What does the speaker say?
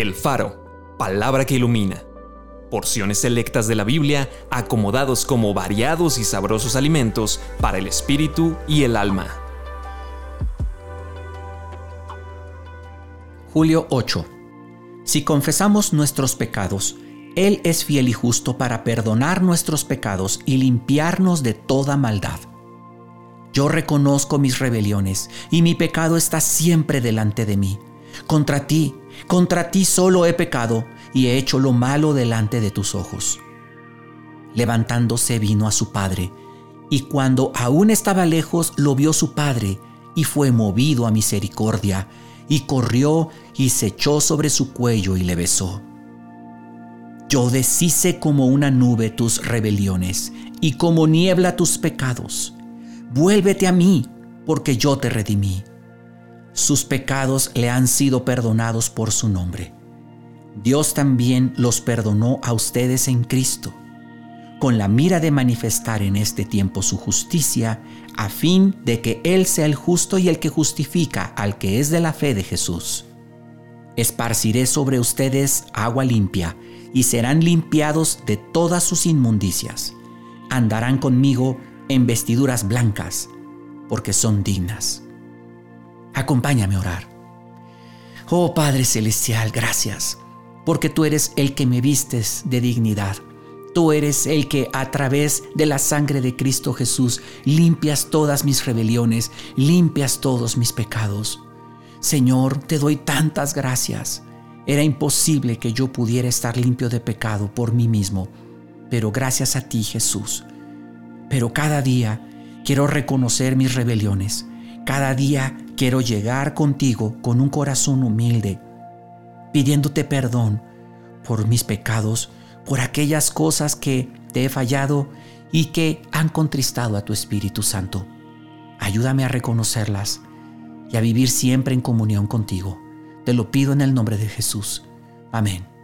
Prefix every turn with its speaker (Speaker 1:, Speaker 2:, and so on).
Speaker 1: El Faro, palabra que ilumina. Porciones selectas de la Biblia acomodados como variados y sabrosos alimentos para el espíritu y el alma.
Speaker 2: Julio 8. Si confesamos nuestros pecados, Él es fiel y justo para perdonar nuestros pecados y limpiarnos de toda maldad. Yo reconozco mis rebeliones y mi pecado está siempre delante de mí. Contra ti, contra ti solo he pecado y he hecho lo malo delante de tus ojos. Levantándose vino a su padre, y cuando aún estaba lejos lo vio su padre, y fue movido a misericordia, y corrió y se echó sobre su cuello y le besó. Yo deshice como una nube tus rebeliones, y como niebla tus pecados. Vuélvete a mí, porque yo te redimí sus pecados le han sido perdonados por su nombre. Dios también los perdonó a ustedes en Cristo, con la mira de manifestar en este tiempo su justicia, a fin de que Él sea el justo y el que justifica al que es de la fe de Jesús. Esparciré sobre ustedes agua limpia, y serán limpiados de todas sus inmundicias. Andarán conmigo en vestiduras blancas, porque son dignas. Acompáñame a orar. Oh Padre Celestial, gracias, porque tú eres el que me vistes de dignidad. Tú eres el que a través de la sangre de Cristo Jesús limpias todas mis rebeliones, limpias todos mis pecados. Señor, te doy tantas gracias. Era imposible que yo pudiera estar limpio de pecado por mí mismo, pero gracias a ti Jesús. Pero cada día quiero reconocer mis rebeliones. Cada día quiero llegar contigo con un corazón humilde, pidiéndote perdón por mis pecados, por aquellas cosas que te he fallado y que han contristado a tu Espíritu Santo. Ayúdame a reconocerlas y a vivir siempre en comunión contigo. Te lo pido en el nombre de Jesús. Amén.